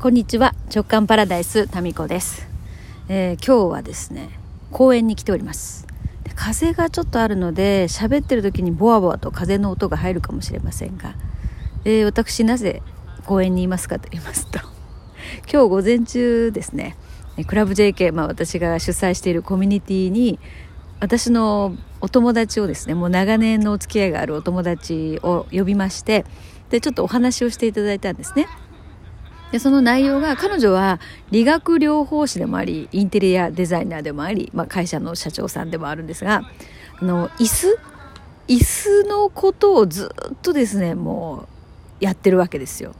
こんにちは。直感パラダイスタミコです、えー、今日はですね公園に来ております。風がちょっとあるので喋ってる時にボワボワと風の音が入るかもしれませんが、えー、私なぜ公園にいますかと言いますと 今日午前中ですねクラブ JK、まあ、私が主催しているコミュニティに私のお友達をですねもう長年のお付き合いがあるお友達を呼びましてでちょっとお話をしていただいたんですね。でその内容が彼女は理学療法士でもありインテリアデザイナーでもあり、まあ、会社の社長さんでもあるんですがあの椅子？椅子のことをずっとですねもうやってるわけですよ。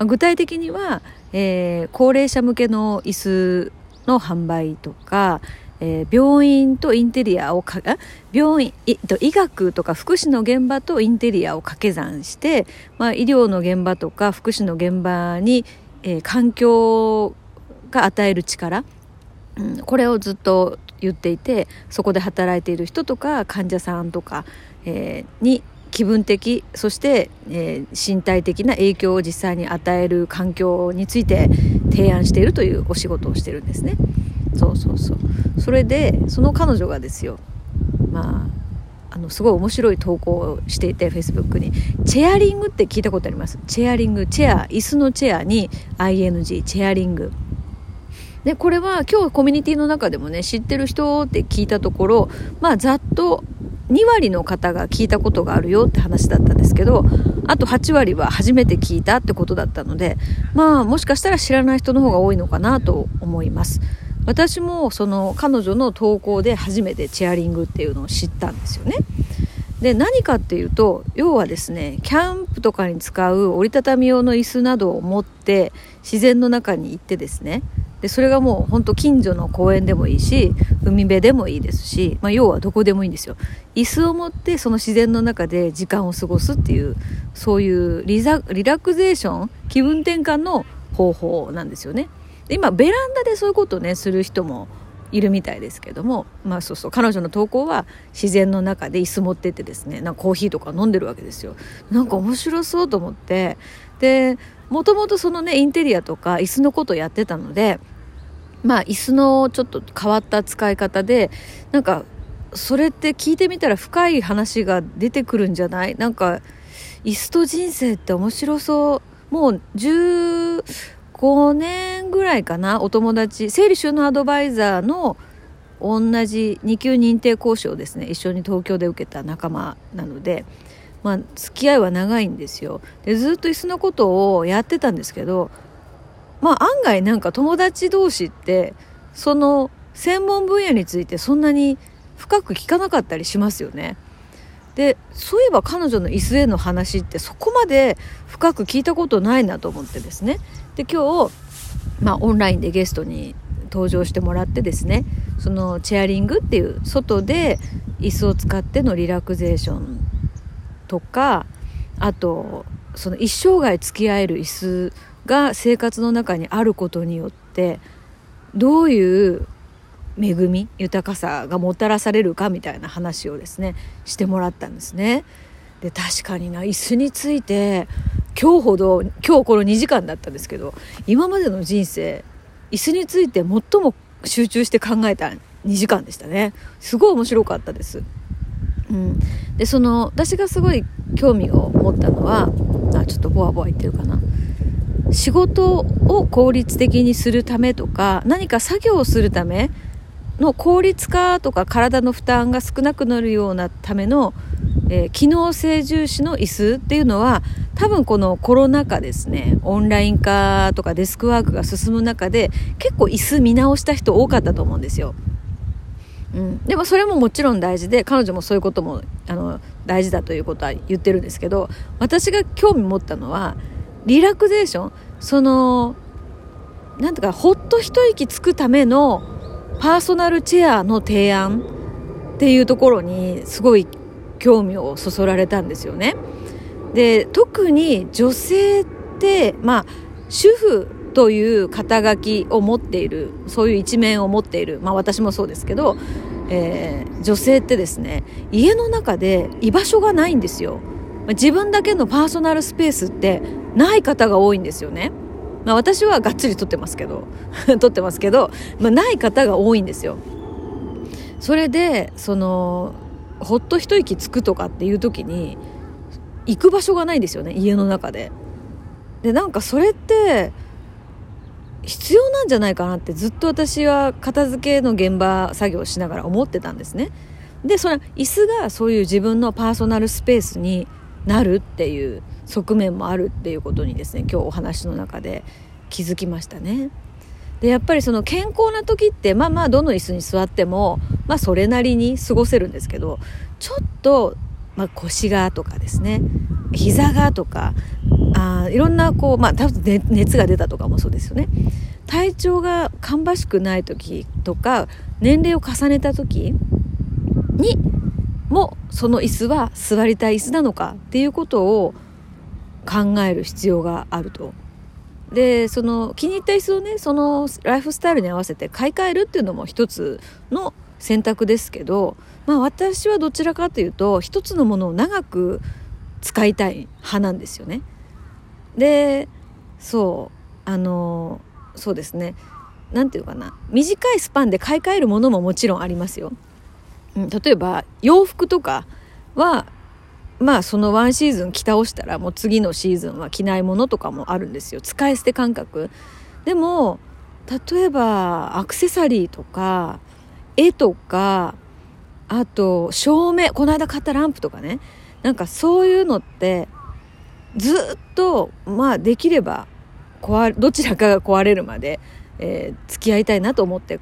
具体的には、えー、高齢者向けの椅子の販売とか、えー、病院とインテリアをか病院医学とか福祉の現場とインテリアを掛け算して、まあ、医療の現場とか福祉の現場にえー、環境が与える力、うん、これをずっと言っていてそこで働いている人とか患者さんとか、えー、に気分的そして、えー、身体的な影響を実際に与える環境について提案しているというお仕事をしてるんですね。そうそうそう。それでその彼女がですよ。まああのすごい面白い投稿をしていてフェイスブックに。チェアリングって聞いたことあります？チェアリングチェア椅子のチェアに ING チェアリング。でこれは今日コミュニティの中でもね知ってる人って聞いたところまあざっと2割の方が聞いたことがあるよって話だったんですけどあと8割は初めて聞いたってことだったのでまあもしかしたら知らない人の方が多いのかなと思います。私もその彼女の投稿で初めてチェアリングっていうのを知ったんですよね。で何かっていうと要はですねキャンプとかに使う折りたたみ用の椅子などを持って自然の中に行ってですね。でそれがもうほんと近所の公園でもいいし海辺でもいいですし、まあ、要はどこでもいいんですよ。椅子を持ってその自然の中で時間を過ごすっていうそういうリラクゼーション気分転換の方法なんですよね。今ベランダでそういうことをねする人もいるみたいですけどもまあそうそう彼女の投稿は自然の中で椅子持ってってですねなんかコーヒーとか飲んでるわけですよ。なんか面白そうと思ってでもともとそのねインテリアとか椅子のことやってたのでまあ椅子のちょっと変わった使い方でなんかそれって聞いてみたら深い話が出てくるんじゃない？なんか椅子と人生って面白そう。もう10 5年ぐらいかなお友達整理収納アドバイザーの同じ2級認定講師をですね一緒に東京で受けた仲間なので、まあ、付き合いは長いんですよでずっと椅子のことをやってたんですけどまあ案外なんか友達同士ってその専門分野についてそんなに深く聞かなかったりしますよね。でそういえば彼女の椅子への話ってそこまで深く聞いたことないなと思ってですね。で今日、まあ、オンラインでゲストに登場してもらってですね。そのチェアリングっていう外で椅子を使ってのリラクゼーションとかあとその一生涯付き合える椅子が生活の中にあることによってどういう恵み豊かさがもたらされるかみたいな話をですねしてもらったんですね。で確かにな椅子について今日ほど今日この2時間だったんですけど今までの人生椅子について最も集中して考えた2時間でしたねすごい面白かったです。うん、でその私がすごい興味を持ったのはあちょっとボワボワ言ってるかな仕事を効率的にするためとか何か作業をするための効率化とか体の負担が少なくなるようなための、えー、機能性重視の椅子っていうのは多分このコロナ禍ですねオンライン化とかデスクワークが進む中で結構椅子見直した人多かったと思うんですよ。うん、でもそれももちろん大事で彼女もそういうこともあの大事だということは言ってるんですけど私が興味持ったのはリラクゼーションそのなんとかほっと一息つくためのパーソナルチェアの提案っていうところにすごい興味をそそられたんですよね。で特に女性ってまあ主婦という肩書きを持っているそういう一面を持っているまあ私もそうですけど、えー、女性ってですね家の中で居場所がないんですよ。自分だけのパーソナルスペースってない方が多いんですよね。まあ私はがっつり撮ってますけど 撮ってますけど、まあ、ない方が多いんですよ。それでそのほっと一息つくとかっていう時に行く場所がないんですよね家の中で。でなんかそれって必要なんじゃないかなってずっと私は片付けの現場作業しながら思ってたんですね。でそれ椅子がそういう自分のパーソナルスペースになるっていう側面もあるっていうことにですね今日お話の中で気づきましたね。でやっぱりその健康な時ってまあまあどの椅子に座ってもまあそれなりに過ごせるんですけどちょっと、まあ、腰がとかですね膝がとかあいろんなこうまあ多分、熱が出たとかもそうですよね。体調が芳しくない時とか年齢を重ねた時にもその椅子は座りたい椅子なのかっていうことを考える必要があると。でその気に入った椅子をねそのライフスタイルに合わせて買い替えるっていうのも一つの選択ですけど、まあ、私はどちらかというと一つのものを長く使いたい派なんですよね。でそうあのそうですね何て言うかな短いスパンで買い替えるものももちろんありますよ。例えば洋服とかはまあそのワンシーズン着倒したらもう次のシーズンは着ないものとかもあるんですよ。使い捨て感覚。でも例えばアクセサリーとか絵とかあと照明この間買ったランプとかね。なんかそういうのってずっとまあできれば壊どちらかが壊れるまで、えー、付き合いたいなと思って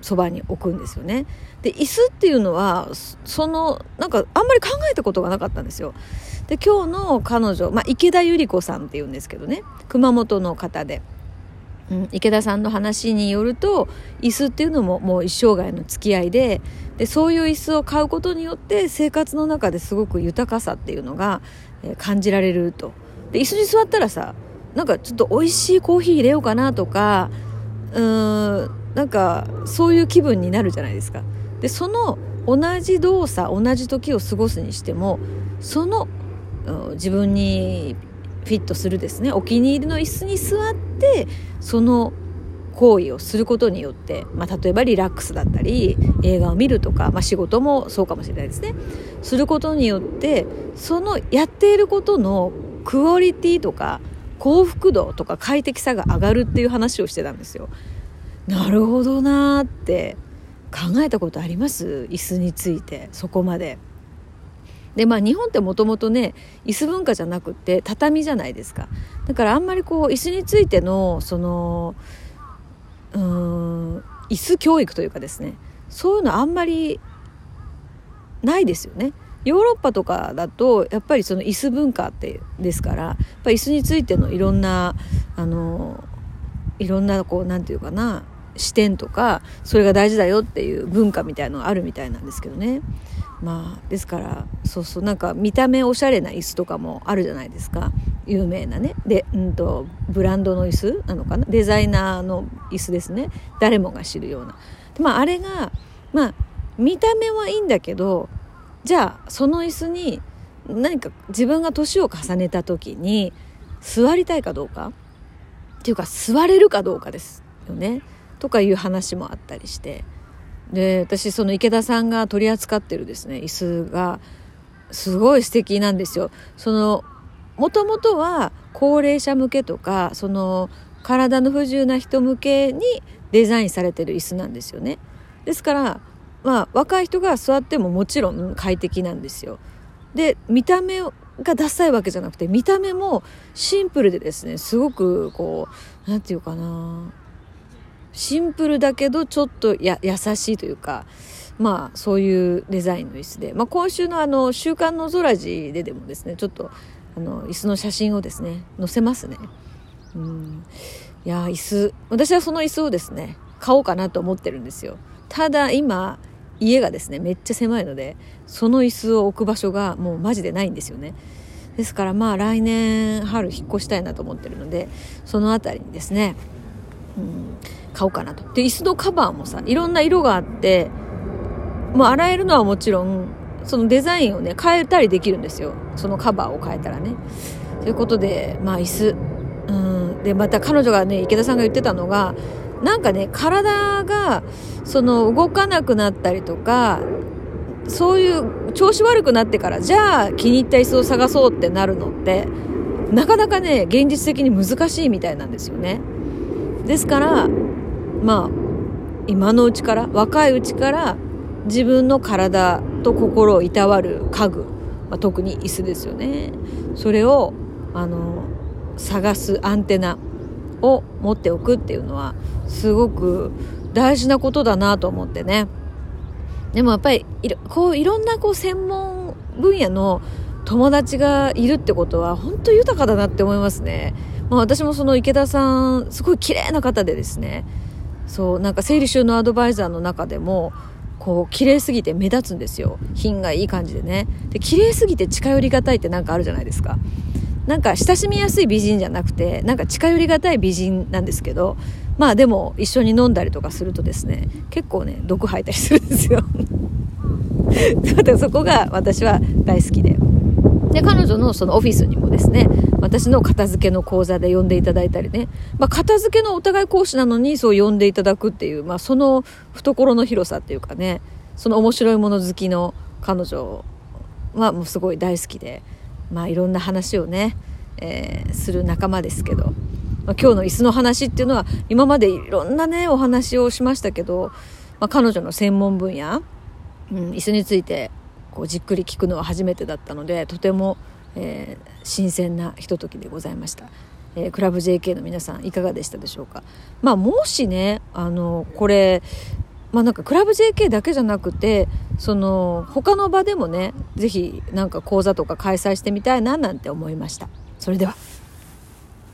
そばに置くんですよね。で椅子っていうのはそのなんかあんまり考えたことがなかったんですよ。で今日の彼女、まあ、池田百合子さんっていうんですけどね熊本の方で、うん、池田さんの話によると椅子っていうのももう一生涯の付き合いででそういう椅子を買うことによって生活の中ですごく豊かさっていうのが、え、感じられると。で椅子に座ったらさなんかちょっと美味しいコーヒー入れようかなとかうーんなんかそういう気分になるじゃないですか。でその同じ動作同じ時を過ごすにしてもその自分にフィットするですねお気に入りの椅子に座ってその行為をすることによって、まあ、例えばリラックスだったり映画を見るとか、まあ、仕事もそうかもしれないですねすることによってそのやっていることのクオリティとか幸福度とか快適さが上がるっていう話をしてたんですよ。なるほどなーって考えたことあります？椅子についてそこまで。でまあ日本ってもともとね椅子文化じゃなくて畳じゃないですか。だからあんまりこう椅子についてのそのうん椅子教育というかですね。そういうのあんまりないですよね。ヨーロッパとかだとやっぱりその椅子文化ってですからやっぱ椅子についてのいろんなあのいろんなこう何て言うかな視点とかそれが大事だよっていう文化みたいのがあるみたいなんですけどね。まあですからそうそうなんか見た目おしゃれな椅子とかもあるじゃないですか。有名なね。で、うんと、ブランドの椅子なのかな。デザイナーの椅子ですね。誰もが知るような、まあ、あれがまあ見た目はいいんだけどじゃあその椅子に何か自分が年を重ねた時に座りたいかどうか。っていうか座れるかどうかですよねとかいう話もあったりしてで私その池田さんが取り扱ってるですね椅子がすごい素敵なんですよ。そのもともとは高齢者向けとかその体の不自由な人向けにデザインされてる椅子なんですよね。ですからまあ若い人が座ってももちろん快適なんですよ。で見た目がダサいわけじゃなくて見た目もシンプルでですねすごくこう何て言うかなシンプルだけどちょっとや優しいというかまあそういうデザインの椅子で、まあ、今週のあの「週刊の空地」ででもですねちょっとあの椅子の写真をですね載せますね。うん。いや椅子。私はその椅子をですね買おうかなと思ってるんですよ。ただ今家がですねめっちゃ狭いのでその椅子を置く場所がもうマジでないんですよねですからまあ来年春引っ越したいなと思ってるのでその辺りにですね、うん、買おうかなと。で、椅子のカバーもさ、いろんな色があって、もう洗えるのはもちろん、そのデザインをね、変えたりできるんですよ。そのカバーを変えたらね。ということで、まあ椅子、うん、でまた彼女がね池田さんが言ってたのがなんかね体がその動かなくなったりとかそういう調子悪くなってからじゃあ気に入った椅子を探そうってなるのってなかなかね現実的に難しいみたいなんですよね。ですからまあ今のうちから若いうちから自分の体と心をいたわる家具、まあ、特に椅子ですよね。それをあの探すアンテナ。を持っておくっていうのはすごく大事なことだなと思ってね。でもやっぱりいろこういろんなこう専門分野の友達がいるってことは本当豊かだなって思いますね、まあ、私もその池田さんすごい綺麗な方でですね。そうなんか整理収納アドバイザーの中でもこう綺麗すぎて目立つんですよ。品がいい感じでね。で綺麗すぎて近寄りがたいってなんかあるじゃないですか。なんか親しみやすい美人じゃなくてなんか近寄りがたい美人なんですけどまあでも一緒に飲んだりとかするとですね結構ね毒吐いたりするんですよ。そこが私は大好きで。で彼女のそのオフィスにもですね私の片付けの講座で呼んでいただいたりね、まあ、片付けのお互い講師なのにそう呼んでいただくっていう、まあ、その懐の広さっていうかねその面白いもの好きの彼女はもうすごい大好きで、まあ、いろんな話をね、えー、する仲間ですけど、まあ、今日の椅子の話っていうのは今までいろんなねお話をしましたけど、まあ、彼女の専門分野、うん、椅子についてこうじっくり聞くのは初めてだったのでとても、えー、新鮮なひとときでございました。えー、クラブ JK の皆さんいかがでしたでしょうか？まあ、もしねあのこれまあなんかクラブ JK だけじゃなくてその他の場でもね是非なんか講座とか開催してみたいななんて思いました。それでは